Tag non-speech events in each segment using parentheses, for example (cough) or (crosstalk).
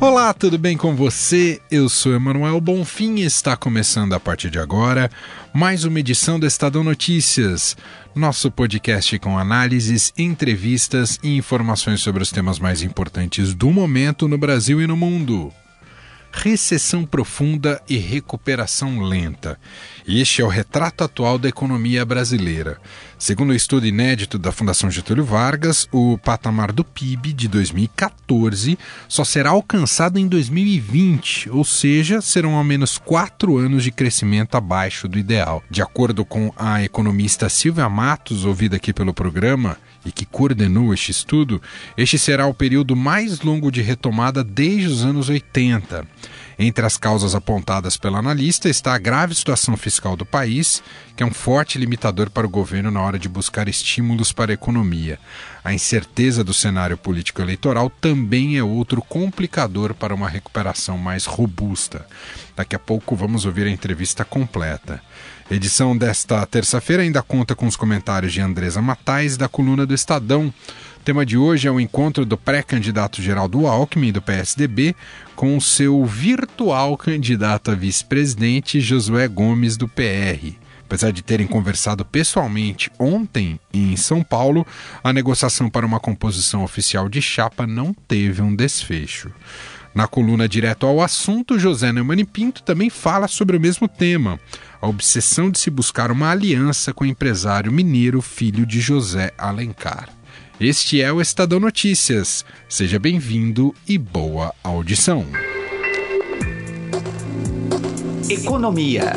Olá, tudo bem com você? Eu sou Emanuel Bonfim e está começando a partir de agora mais uma edição do Estadão Notícias, nosso podcast com análises, entrevistas e informações sobre os temas mais importantes do momento no Brasil e no mundo recessão profunda e recuperação lenta. Este é o retrato atual da economia brasileira. Segundo o um estudo inédito da Fundação Getúlio Vargas, o patamar do PIB de 2014 só será alcançado em 2020, ou seja, serão ao menos quatro anos de crescimento abaixo do ideal. De acordo com a economista Silvia Matos, ouvida aqui pelo programa, e que coordenou este estudo, este será o período mais longo de retomada desde os anos 80. Entre as causas apontadas pela analista está a grave situação fiscal do país, que é um forte limitador para o governo na hora de buscar estímulos para a economia. A incerteza do cenário político-eleitoral também é outro complicador para uma recuperação mais robusta. Daqui a pouco vamos ouvir a entrevista completa. Edição desta terça-feira ainda conta com os comentários de Andresa Matais da coluna do Estadão. O tema de hoje é o encontro do pré-candidato Geraldo Alckmin, do PSDB, com seu virtual candidato a vice-presidente, Josué Gomes, do PR. Apesar de terem conversado pessoalmente ontem em São Paulo, a negociação para uma composição oficial de chapa não teve um desfecho. Na coluna Direto ao Assunto, José Neumann Pinto também fala sobre o mesmo tema, a obsessão de se buscar uma aliança com o empresário mineiro filho de José Alencar. Este é o Estadão Notícias. Seja bem-vindo e boa audição. Economia.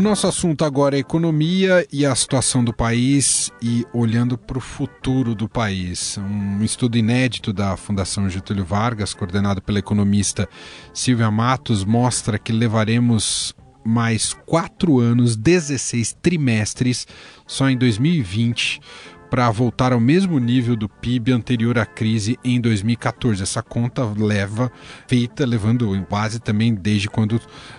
O nosso assunto agora é economia e a situação do país e olhando para o futuro do país. Um estudo inédito da Fundação Getúlio Vargas, coordenado pela economista Silvia Matos, mostra que levaremos mais quatro anos, 16 trimestres, só em 2020, para voltar ao mesmo nível do PIB anterior à crise em 2014. Essa conta leva feita levando base também desde quando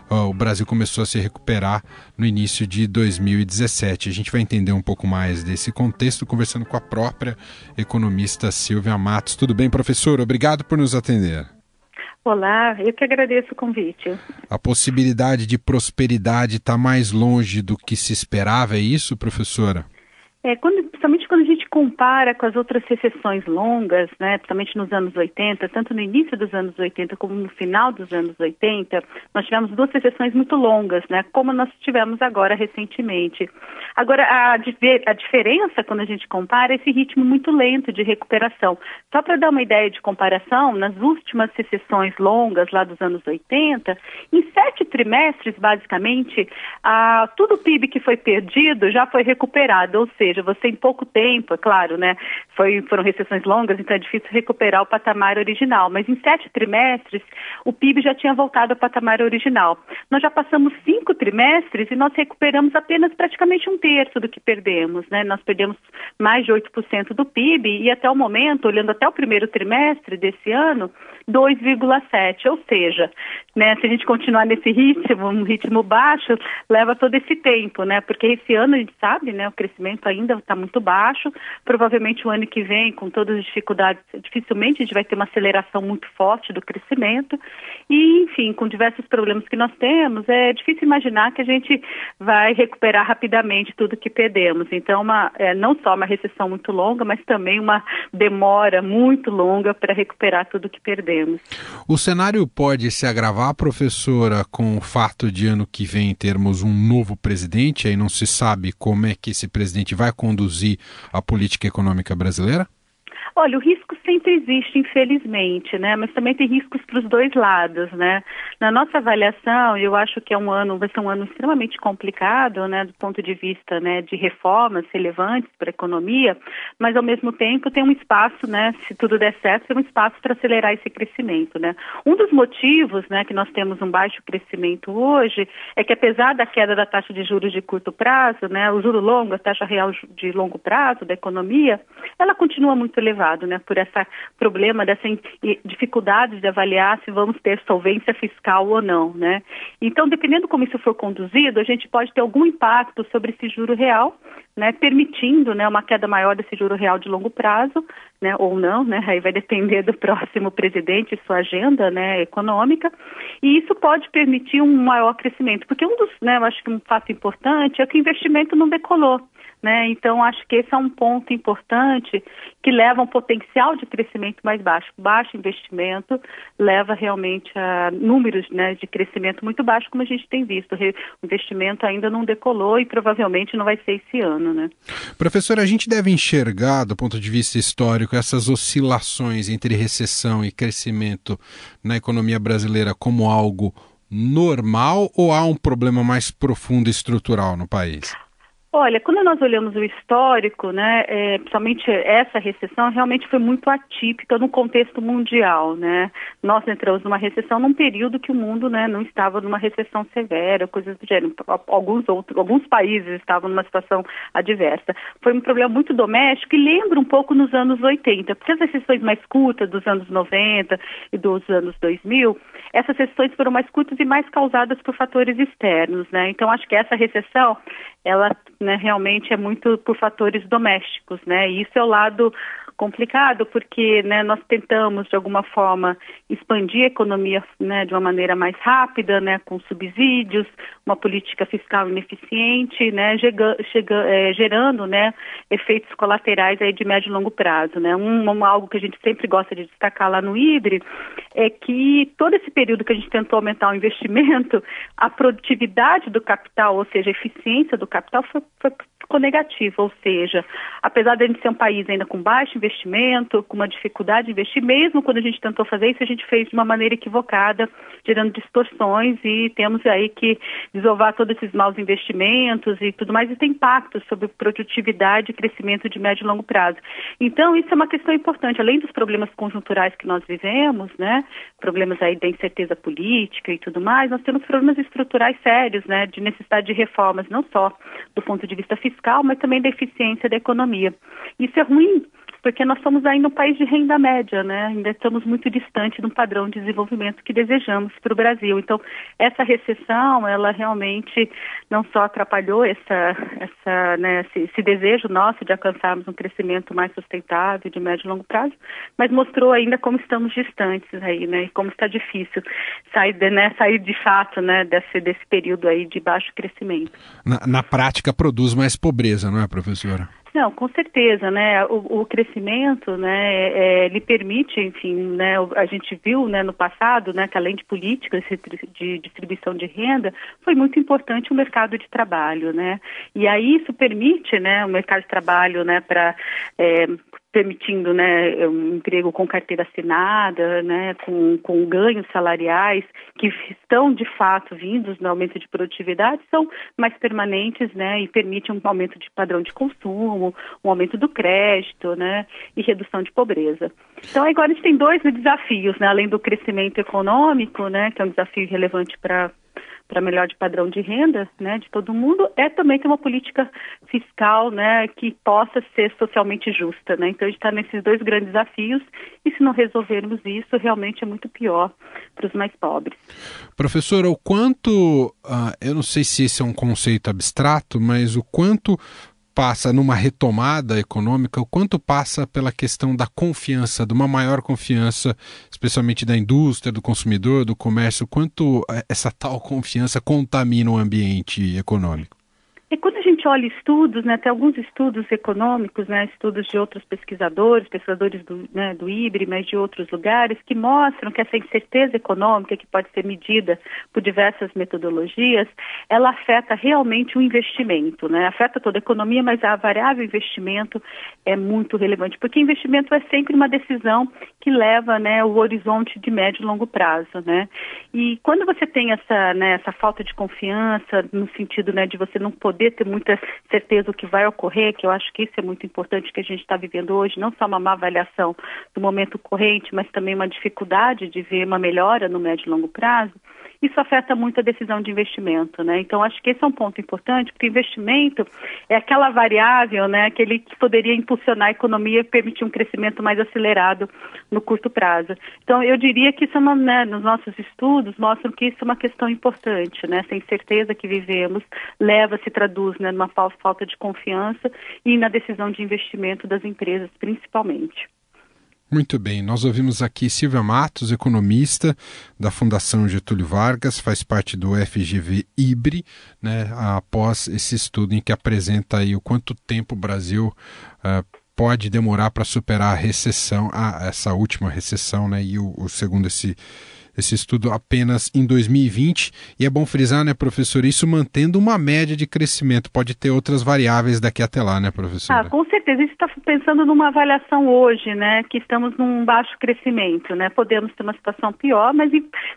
uh, o Brasil começou a se recuperar no início de 2017. A gente vai entender um pouco mais desse contexto conversando com a própria economista Silvia Matos. Tudo bem, professor? Obrigado por nos atender. Olá, eu que agradeço o convite. A possibilidade de prosperidade está mais longe do que se esperava, é isso, professora? É, quando, principalmente quando a gente compara com as outras recessões longas, né, principalmente nos anos 80, tanto no início dos anos 80 como no final dos anos 80, nós tivemos duas recessões muito longas, né, como nós tivemos agora recentemente. Agora, a, a diferença quando a gente compara é esse ritmo muito lento de recuperação. Só para dar uma ideia de comparação, nas últimas recessões longas lá dos anos 80, em sete trimestres, basicamente, a, tudo o PIB que foi perdido já foi recuperado, ou seja, seja, você em pouco tempo, é claro, né? Foi, foram recessões longas, então é difícil recuperar o patamar original, mas em sete trimestres o PIB já tinha voltado ao patamar original. Nós já passamos cinco trimestres e nós recuperamos apenas praticamente um terço do que perdemos, né? Nós perdemos mais de 8% do PIB e até o momento, olhando até o primeiro trimestre desse ano, 2,7, ou seja, né, se a gente continuar nesse ritmo, um ritmo baixo, leva todo esse tempo, né? Porque esse ano a gente sabe, né, o crescimento ainda está muito baixo. Provavelmente o ano que vem, com todas as dificuldades, dificilmente a gente vai ter uma aceleração muito forte do crescimento. E, enfim, com diversos problemas que nós temos, é difícil imaginar que a gente vai recuperar rapidamente tudo que perdemos. Então, uma, é, não só uma recessão muito longa, mas também uma demora muito longa para recuperar tudo que perdemos. O cenário pode se agravar, professora, com o fato de ano que vem termos um novo presidente, aí não se sabe como é que esse presidente vai conduzir a política econômica brasileira? Olha, o risco sempre existe, infelizmente, né? Mas também tem riscos para os dois lados, né? Na nossa avaliação, eu acho que é um ano, vai ser um ano extremamente complicado, né? Do ponto de vista, né? De reformas relevantes para a economia, mas ao mesmo tempo tem um espaço, né? Se tudo der certo, tem um espaço para acelerar esse crescimento, né? Um dos motivos, né? Que nós temos um baixo crescimento hoje é que apesar da queda da taxa de juros de curto prazo, né? O juro longo, a taxa real de longo prazo da economia, ela continua muito né? Por esse problema dessa dificuldade de avaliar se vamos ter solvência fiscal ou não, né? Então, dependendo como isso for conduzido, a gente pode ter algum impacto sobre esse juro real, né? Permitindo, né? Uma queda maior desse juro real de longo prazo, né? Ou não, né? Aí vai depender do (laughs) próximo presidente e sua agenda, né? Econômica. E isso pode permitir um maior crescimento, porque um dos, né? Eu acho que um fato importante é que o investimento não decolou. Né? Então, acho que esse é um ponto importante que leva a um potencial de crescimento mais baixo. Baixo investimento leva realmente a números né, de crescimento muito baixo, como a gente tem visto. O investimento ainda não decolou e provavelmente não vai ser esse ano. Né? Professora, a gente deve enxergar, do ponto de vista histórico, essas oscilações entre recessão e crescimento na economia brasileira como algo normal ou há um problema mais profundo e estrutural no país? Olha, quando nós olhamos o histórico, né, é, principalmente essa recessão realmente foi muito atípica no contexto mundial, né? Nós entramos numa recessão num período que o mundo, né, não estava numa recessão severa, coisas do gênero. Alguns outros, alguns países estavam numa situação adversa. Foi um problema muito doméstico e lembra um pouco nos anos 80, porque as recessões mais curtas dos anos 90 e dos anos 2000, essas recessões foram mais curtas e mais causadas por fatores externos, né? Então acho que essa recessão ela né, realmente é muito por fatores domésticos, né? E isso é o lado complicado porque né, nós tentamos de alguma forma expandir a economia né, de uma maneira mais rápida, né, com subsídios, uma política fiscal ineficiente, né, chega, chega, é, gerando né, efeitos colaterais aí de médio e longo prazo. Né. Um, um, algo que a gente sempre gosta de destacar lá no IDRE é que todo esse período que a gente tentou aumentar o investimento, a produtividade do capital, ou seja, a eficiência do capital foi, foi ficou negativa, ou seja, apesar de a gente ser um país ainda com baixo investimento, com uma dificuldade de investir, mesmo quando a gente tentou fazer isso, a gente fez de uma maneira equivocada, gerando distorções e temos aí que desovar todos esses maus investimentos e tudo mais, e tem impacto sobre produtividade e crescimento de médio e longo prazo. Então, isso é uma questão importante, além dos problemas conjunturais que nós vivemos, né, problemas aí da incerteza política e tudo mais, nós temos problemas estruturais sérios, né, de necessidade de reformas, não só do ponto de vista fiscal, fiscal, mas também da eficiência da economia. Isso é ruim porque nós somos ainda um país de renda média, né? Ainda estamos muito distante do padrão de desenvolvimento que desejamos para o Brasil. Então, essa recessão, ela realmente não só atrapalhou essa, essa, né, esse, esse desejo nosso de alcançarmos um crescimento mais sustentável de médio e longo prazo, mas mostrou ainda como estamos distantes aí, né? E como está difícil sair, de, né, sair de fato, né, desse, desse período aí de baixo crescimento. Na, na prática, produz mais pobreza, não é, professora? Não, com certeza, né? O, o crescimento, né, é, lhe permite, enfim, né? A gente viu, né, no passado, né, que além de políticas de distribuição de renda, foi muito importante o mercado de trabalho, né? E aí isso permite, né, o mercado de trabalho, né, para é, permitindo né, um emprego com carteira assinada, né, com, com ganhos salariais que estão de fato vindos no aumento de produtividade, são mais permanentes né, e permitem um aumento de padrão de consumo, um aumento do crédito né, e redução de pobreza. Então agora a gente tem dois desafios, né, além do crescimento econômico, né, que é um desafio relevante para para melhor de padrão de renda, né, de todo mundo, é também ter uma política fiscal, né, que possa ser socialmente justa, né. Então a gente está nesses dois grandes desafios e se não resolvermos isso, realmente é muito pior para os mais pobres. Professora, o quanto, uh, eu não sei se esse é um conceito abstrato, mas o quanto passa numa retomada econômica, o quanto passa pela questão da confiança, de uma maior confiança, especialmente da indústria, do consumidor, do comércio, quanto essa tal confiança contamina o ambiente econômico? E quando a gente olha estudos, né, tem alguns estudos econômicos, né, estudos de outros pesquisadores, pesquisadores do, né, do IBRE, mas de outros lugares, que mostram que essa incerteza econômica, que pode ser medida por diversas metodologias, ela afeta realmente o investimento, né, afeta toda a economia, mas a variável investimento é muito relevante, porque investimento é sempre uma decisão que leva, né, o horizonte de médio e longo prazo, né, e quando você tem essa, né, essa falta de confiança, no sentido, né, de você não poder poder ter muita certeza do que vai ocorrer, que eu acho que isso é muito importante que a gente está vivendo hoje, não só uma má avaliação do momento corrente, mas também uma dificuldade de ver uma melhora no médio e longo prazo isso afeta muito a decisão de investimento, né? Então acho que esse é um ponto importante, porque investimento é aquela variável, né, aquele que poderia impulsionar a economia e permitir um crescimento mais acelerado no curto prazo. Então eu diria que isso é uma, né, nos nossos estudos mostram que isso é uma questão importante, né? Essa incerteza que vivemos leva se traduz, né, numa falta de confiança e na decisão de investimento das empresas, principalmente. Muito bem, nós ouvimos aqui Silvia Matos, economista da Fundação Getúlio Vargas, faz parte do FGV IBRE, né, após esse estudo em que apresenta aí o quanto tempo o Brasil uh, pode demorar para superar a recessão, a, essa última recessão, né, e o, o segundo esse esse estudo apenas em 2020. E é bom frisar, né, professor, isso mantendo uma média de crescimento. Pode ter outras variáveis daqui até lá, né, professor? Ah, com certeza. Gente está pensando numa avaliação hoje, né, que estamos num baixo crescimento, né? Podemos ter uma situação pior, mas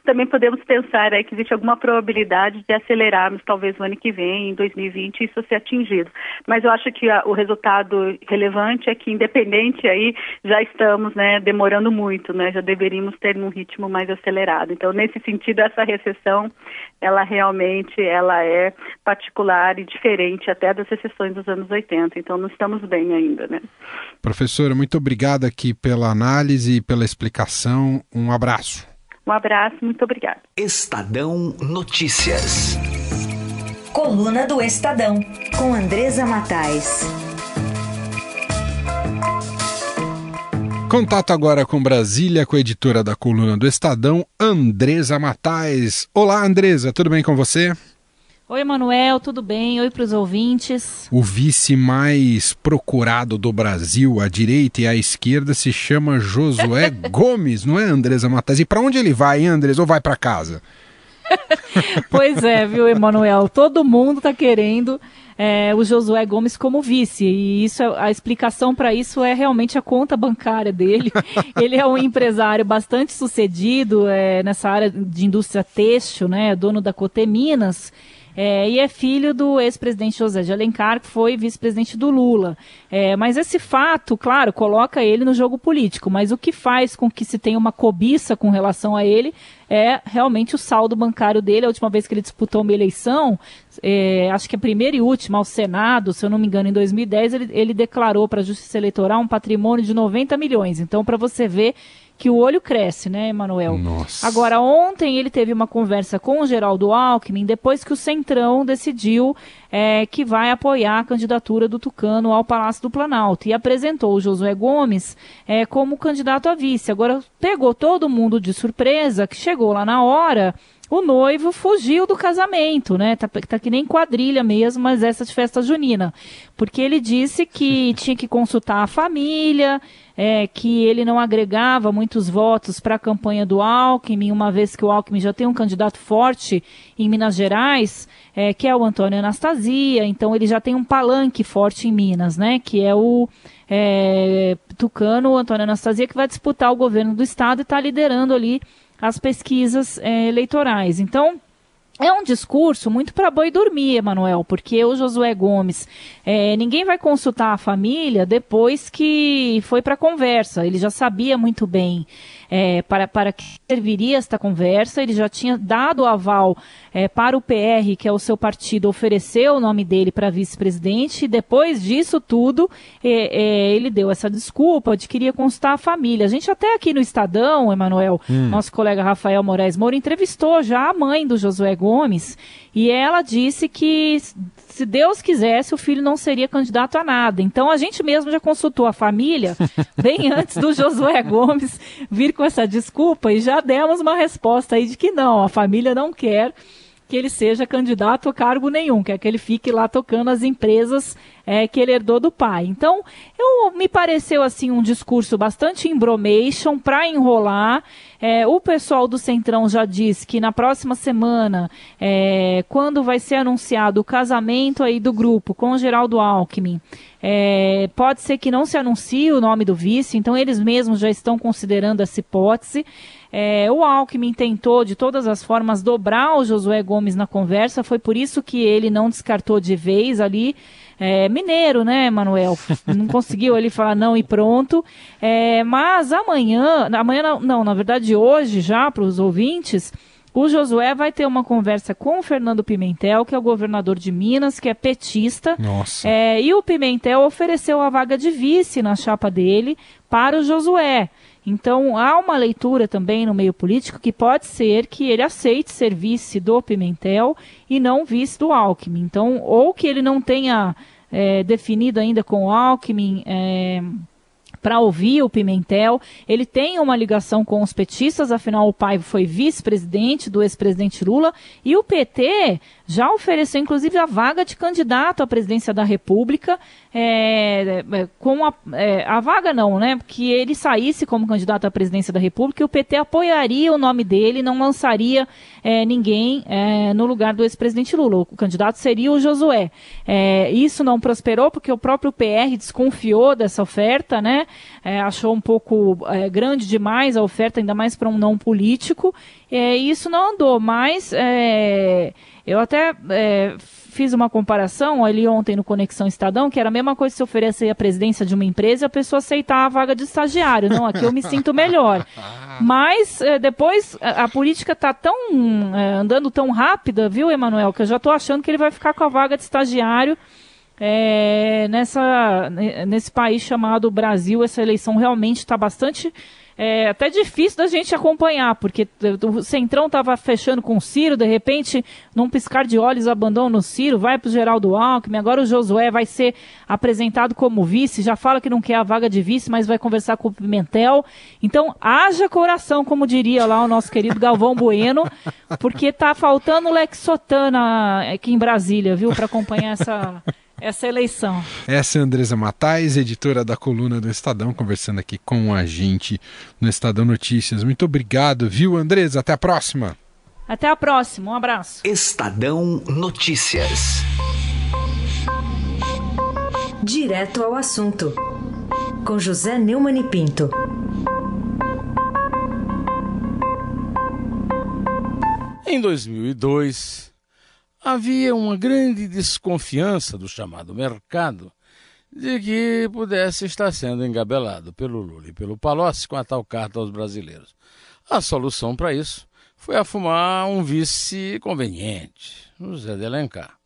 também podemos pensar aí que existe alguma probabilidade de acelerarmos talvez no ano que vem, em 2020, isso ser atingido. Mas eu acho que a, o resultado relevante é que, independente aí, já estamos, né, demorando muito, né? Já deveríamos ter num ritmo mais acelerado acelerado. Então, nesse sentido, essa recessão, ela realmente ela é particular e diferente até das recessões dos anos 80. Então, não estamos bem ainda, né? Professora, muito obrigada aqui pela análise e pela explicação. Um abraço. Um abraço, muito obrigada. Estadão Notícias. Coluna do Estadão, com Andresa Matais. Contato agora com Brasília, com a editora da coluna do Estadão, Andresa Matais. Olá, Andresa, tudo bem com você? Oi, Manuel, tudo bem? Oi para os ouvintes. O vice mais procurado do Brasil, à direita e à esquerda, se chama Josué (laughs) Gomes, não é, Andresa Matais? E para onde ele vai, hein, Andresa? Ou vai para casa? (laughs) pois é, viu, Emanuel? Todo mundo está querendo é, o Josué Gomes como vice. E isso é, a explicação para isso é realmente a conta bancária dele. (laughs) Ele é um empresário bastante sucedido é, nessa área de indústria têxtil, né? Dono da Coteminas. É, e é filho do ex-presidente José de Alencar, que foi vice-presidente do Lula. É, mas esse fato, claro, coloca ele no jogo político. Mas o que faz com que se tenha uma cobiça com relação a ele é realmente o saldo bancário dele. A última vez que ele disputou uma eleição, é, acho que a primeira e última ao Senado, se eu não me engano, em 2010, ele, ele declarou para a Justiça Eleitoral um patrimônio de 90 milhões. Então, para você ver que o olho cresce, né, Emanuel? Nossa. Agora, ontem ele teve uma conversa com o Geraldo Alckmin, depois que o Centrão decidiu é, que vai apoiar a candidatura do Tucano ao Palácio do Planalto e apresentou o Josué Gomes é, como candidato a vice. Agora, pegou todo mundo de surpresa, que chegou lá na hora o noivo fugiu do casamento, né? Tá, tá que nem quadrilha mesmo, mas essa de festa junina. Porque ele disse que (laughs) tinha que consultar a família, é, que ele não agregava muitos votos para a campanha do Alckmin, uma vez que o Alckmin já tem um candidato forte em Minas Gerais, é, que é o Antônio Anastasia, então ele já tem um palanque forte em Minas, né? Que é o é, Tucano, Antônio Anastasia, que vai disputar o governo do estado e está liderando ali as pesquisas é, eleitorais. Então, é um discurso muito para boi dormir, Emanuel, porque o Josué Gomes, é, ninguém vai consultar a família depois que foi para a conversa. Ele já sabia muito bem é, para, para que serviria esta conversa. Ele já tinha dado o aval é, para o PR, que é o seu partido, oferecer o nome dele para vice-presidente. E depois disso tudo, é, é, ele deu essa desculpa de que queria consultar a família. A gente até aqui no Estadão, Emanuel, hum. nosso colega Rafael Moraes Moura, entrevistou já a mãe do Josué Gomes e ela disse que se Deus quisesse, o filho não seria candidato a nada. Então a gente mesmo já consultou a família (laughs) bem antes do Josué Gomes vir com essa desculpa e já demos uma resposta aí de que não, a família não quer que ele seja candidato a cargo nenhum, quer que ele fique lá tocando as empresas é, que ele herdou do pai. Então, eu, me pareceu assim um discurso bastante embromation para enrolar. É, o pessoal do Centrão já disse que na próxima semana, é, quando vai ser anunciado o casamento aí do grupo com o Geraldo Alckmin, é, pode ser que não se anuncie o nome do vice, então eles mesmos já estão considerando essa hipótese. É, o Alckmin tentou, de todas as formas, dobrar o Josué Gomes na conversa, foi por isso que ele não descartou de vez ali. É, mineiro, né, Manuel? (laughs) Não conseguiu ele falar não e pronto. É, mas amanhã, amanhã não, não, na verdade hoje já para os ouvintes, o Josué vai ter uma conversa com o Fernando Pimentel, que é o governador de Minas, que é petista. Nossa. É, e o Pimentel ofereceu a vaga de vice na chapa dele para o Josué. Então, há uma leitura também no meio político que pode ser que ele aceite ser vice do Pimentel e não vice do Alckmin. Então, ou que ele não tenha é, definido ainda com o Alckmin. É, para ouvir o Pimentel. Ele tem uma ligação com os petistas, afinal o pai foi vice-presidente do ex-presidente Lula e o PT já ofereceu inclusive a vaga de candidato à presidência da República, é, é, com a, é, a, vaga não, né? Que ele saísse como candidato à presidência da República e o PT apoiaria o nome dele, não lançaria é, ninguém é, no lugar do ex-presidente Lula. O candidato seria o Josué. É, isso não prosperou porque o próprio PR desconfiou dessa oferta, né? achou um pouco grande demais a oferta, ainda mais para um não político. e isso não andou, mas eu até é, fiz uma comparação ali ontem no Conexão Estadão, que era a mesma coisa se oferecer a presidência de uma empresa e a pessoa aceitar a vaga de estagiário. Não, aqui eu me sinto melhor. (laughs) Mas é, depois a, a política está tão é, andando tão rápida, viu, Emanuel, que eu já estou achando que ele vai ficar com a vaga de estagiário. É, nessa, nesse país chamado Brasil, essa eleição realmente está bastante é até difícil da gente acompanhar, porque o Centrão estava fechando com o Ciro, de repente, num piscar de olhos, abandona o Ciro, vai para o Geraldo Alckmin, agora o Josué vai ser apresentado como vice, já fala que não quer a vaga de vice, mas vai conversar com o Pimentel. Então, haja coração, como diria lá o nosso querido Galvão Bueno, porque tá faltando Lexotana aqui em Brasília, viu, para acompanhar essa essa eleição. Essa é a Andresa Matais, editora da coluna do Estadão, conversando aqui com a gente no Estadão Notícias. Muito obrigado, viu, Andresa? Até a próxima. Até a próxima, um abraço. Estadão Notícias. Direto ao assunto, com José Neumann e Pinto. Em 2002, havia uma grande desconfiança do chamado mercado de que pudesse estar sendo engabelado pelo Lula e pelo Palocci com a tal carta aos brasileiros. A solução para isso foi afumar um vice conveniente, o Zé de Alencar.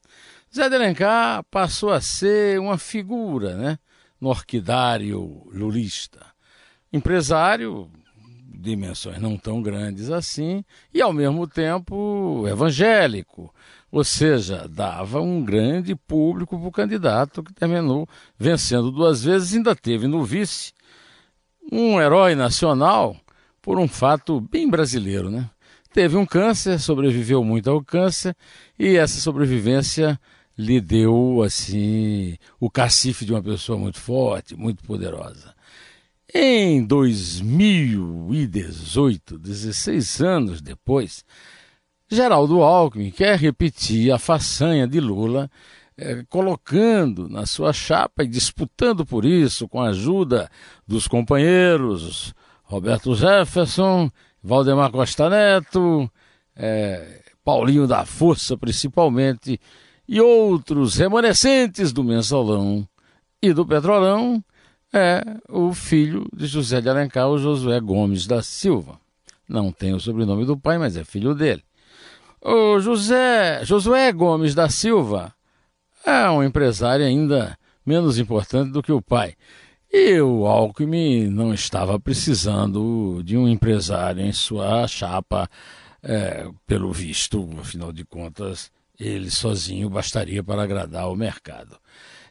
Zé de Alencar passou a ser uma figura né, no orquidário lulista. Empresário, dimensões não tão grandes assim, e ao mesmo tempo evangélico, ou seja, dava um grande público para o candidato que terminou vencendo duas vezes, ainda teve no vice um herói nacional por um fato bem brasileiro, né? Teve um câncer, sobreviveu muito ao câncer e essa sobrevivência lhe deu assim o cacife de uma pessoa muito forte, muito poderosa. Em 2018, 16 anos depois, Geraldo Alckmin quer repetir a façanha de Lula, eh, colocando na sua chapa e disputando por isso com a ajuda dos companheiros Roberto Jefferson, Valdemar Costa Neto, eh, Paulinho da Força principalmente, e outros remanescentes do Mensalão e do Petrolão, é o filho de José de Alencar, o Josué Gomes da Silva. Não tem o sobrenome do pai, mas é filho dele. O José, Josué Gomes da Silva é um empresário ainda menos importante do que o pai. E o Alckmin não estava precisando de um empresário em sua chapa, é, pelo visto, afinal de contas, ele sozinho bastaria para agradar o mercado.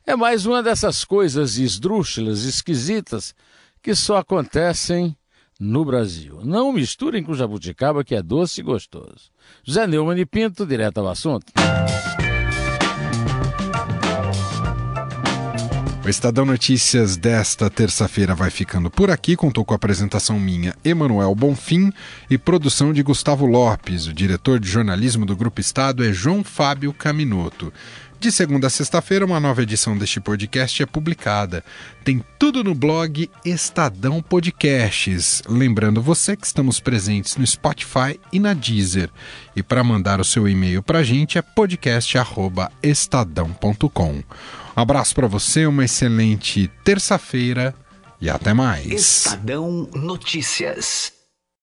É mais uma dessas coisas esdrúxulas, esquisitas, que só acontecem no Brasil. Não misturem com jabuticaba, que é doce e gostoso. José Neumann e Pinto, direto ao assunto. O Estadão Notícias desta terça-feira vai ficando por aqui. Contou com a apresentação minha, Emanuel Bonfim, e produção de Gustavo Lopes. O diretor de jornalismo do Grupo Estado é João Fábio Caminoto. De segunda a sexta-feira, uma nova edição deste podcast é publicada. Tem tudo no blog Estadão Podcasts. Lembrando você que estamos presentes no Spotify e na Deezer. E para mandar o seu e-mail para a gente é podcast.estadão.com. Um abraço para você, uma excelente terça-feira e até mais. Estadão Notícias.